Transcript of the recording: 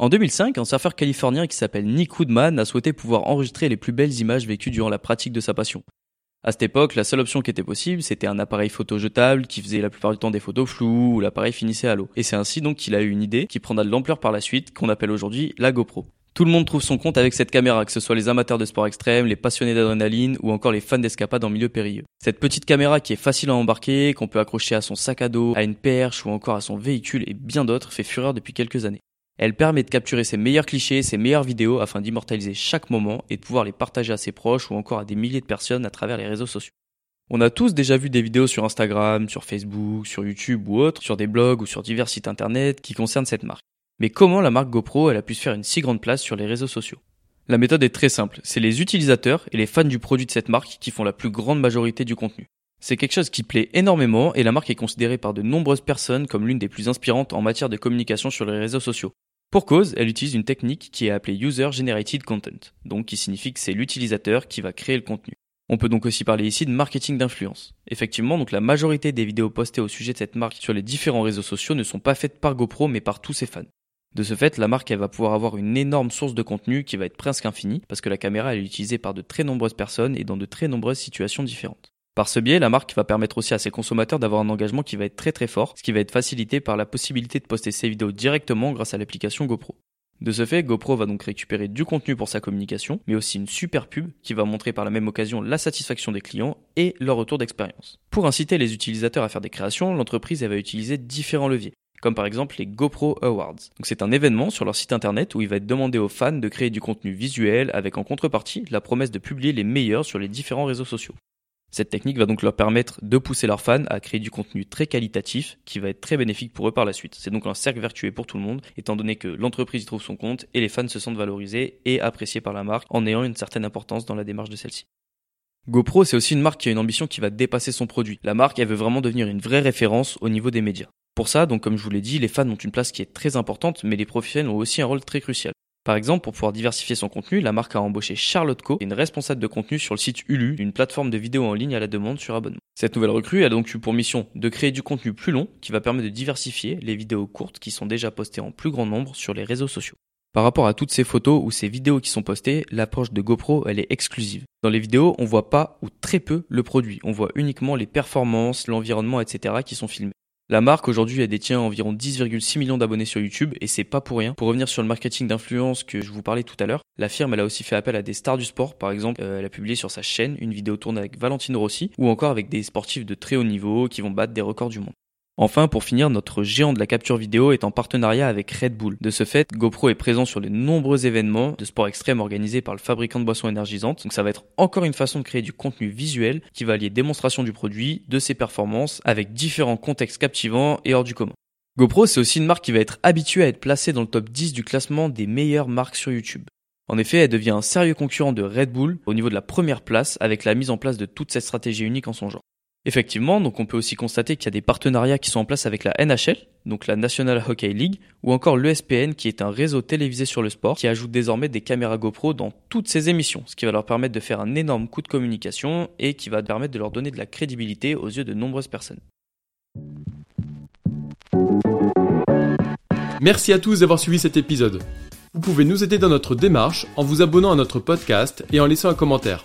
En 2005, un surfeur californien qui s'appelle Nick Woodman a souhaité pouvoir enregistrer les plus belles images vécues durant la pratique de sa passion. À cette époque, la seule option qui était possible, c'était un appareil photo jetable qui faisait la plupart du temps des photos floues ou l'appareil finissait à l'eau. Et c'est ainsi donc qu'il a eu une idée qui prendra de l'ampleur par la suite, qu'on appelle aujourd'hui la GoPro. Tout le monde trouve son compte avec cette caméra, que ce soit les amateurs de sport extrême, les passionnés d'adrénaline ou encore les fans d'escapade en milieu périlleux. Cette petite caméra qui est facile à embarquer, qu'on peut accrocher à son sac à dos, à une perche ou encore à son véhicule et bien d'autres fait fureur depuis quelques années. Elle permet de capturer ses meilleurs clichés, ses meilleures vidéos afin d'immortaliser chaque moment et de pouvoir les partager à ses proches ou encore à des milliers de personnes à travers les réseaux sociaux. On a tous déjà vu des vidéos sur Instagram, sur Facebook, sur YouTube ou autres, sur des blogs ou sur divers sites internet qui concernent cette marque. Mais comment la marque GoPro elle a pu se faire une si grande place sur les réseaux sociaux? La méthode est très simple, c'est les utilisateurs et les fans du produit de cette marque qui font la plus grande majorité du contenu. C'est quelque chose qui plaît énormément et la marque est considérée par de nombreuses personnes comme l'une des plus inspirantes en matière de communication sur les réseaux sociaux. Pour cause, elle utilise une technique qui est appelée User Generated Content, donc qui signifie que c'est l'utilisateur qui va créer le contenu. On peut donc aussi parler ici de marketing d'influence. Effectivement, donc la majorité des vidéos postées au sujet de cette marque sur les différents réseaux sociaux ne sont pas faites par GoPro mais par tous ses fans. De ce fait, la marque va pouvoir avoir une énorme source de contenu qui va être presque infinie parce que la caméra est utilisée par de très nombreuses personnes et dans de très nombreuses situations différentes. Par ce biais, la marque va permettre aussi à ses consommateurs d'avoir un engagement qui va être très très fort, ce qui va être facilité par la possibilité de poster ses vidéos directement grâce à l'application GoPro. De ce fait, GoPro va donc récupérer du contenu pour sa communication, mais aussi une super pub qui va montrer par la même occasion la satisfaction des clients et leur retour d'expérience. Pour inciter les utilisateurs à faire des créations, l'entreprise va utiliser différents leviers comme par exemple les GoPro Awards. C'est un événement sur leur site internet où il va être demandé aux fans de créer du contenu visuel avec en contrepartie la promesse de publier les meilleurs sur les différents réseaux sociaux. Cette technique va donc leur permettre de pousser leurs fans à créer du contenu très qualitatif qui va être très bénéfique pour eux par la suite. C'est donc un cercle vertueux pour tout le monde, étant donné que l'entreprise y trouve son compte et les fans se sentent valorisés et appréciés par la marque en ayant une certaine importance dans la démarche de celle-ci. GoPro, c'est aussi une marque qui a une ambition qui va dépasser son produit. La marque, elle veut vraiment devenir une vraie référence au niveau des médias. Pour ça, donc comme je vous l'ai dit, les fans ont une place qui est très importante, mais les professionnels ont aussi un rôle très crucial. Par exemple, pour pouvoir diversifier son contenu, la marque a embauché Charlotte Co, une responsable de contenu sur le site Ulu, une plateforme de vidéos en ligne à la demande sur abonnement. Cette nouvelle recrue a donc eu pour mission de créer du contenu plus long qui va permettre de diversifier les vidéos courtes qui sont déjà postées en plus grand nombre sur les réseaux sociaux. Par rapport à toutes ces photos ou ces vidéos qui sont postées, l'approche de GoPro, elle est exclusive. Dans les vidéos, on voit pas ou très peu le produit. On voit uniquement les performances, l'environnement, etc. qui sont filmés. La marque aujourd'hui elle détient environ 10,6 millions d'abonnés sur YouTube et c'est pas pour rien. Pour revenir sur le marketing d'influence que je vous parlais tout à l'heure, la firme elle a aussi fait appel à des stars du sport. Par exemple, euh, elle a publié sur sa chaîne une vidéo tournée avec Valentino Rossi ou encore avec des sportifs de très haut niveau qui vont battre des records du monde. Enfin, pour finir, notre géant de la capture vidéo est en partenariat avec Red Bull. De ce fait, GoPro est présent sur de nombreux événements de sport extrême organisés par le fabricant de boissons énergisantes. Donc ça va être encore une façon de créer du contenu visuel qui va allier démonstration du produit, de ses performances, avec différents contextes captivants et hors du commun. GoPro, c'est aussi une marque qui va être habituée à être placée dans le top 10 du classement des meilleures marques sur YouTube. En effet, elle devient un sérieux concurrent de Red Bull au niveau de la première place avec la mise en place de toute cette stratégie unique en son genre. Effectivement, donc on peut aussi constater qu'il y a des partenariats qui sont en place avec la NHL, donc la National Hockey League, ou encore l'ESPN qui est un réseau télévisé sur le sport qui ajoute désormais des caméras GoPro dans toutes ses émissions, ce qui va leur permettre de faire un énorme coup de communication et qui va permettre de leur donner de la crédibilité aux yeux de nombreuses personnes. Merci à tous d'avoir suivi cet épisode. Vous pouvez nous aider dans notre démarche en vous abonnant à notre podcast et en laissant un commentaire.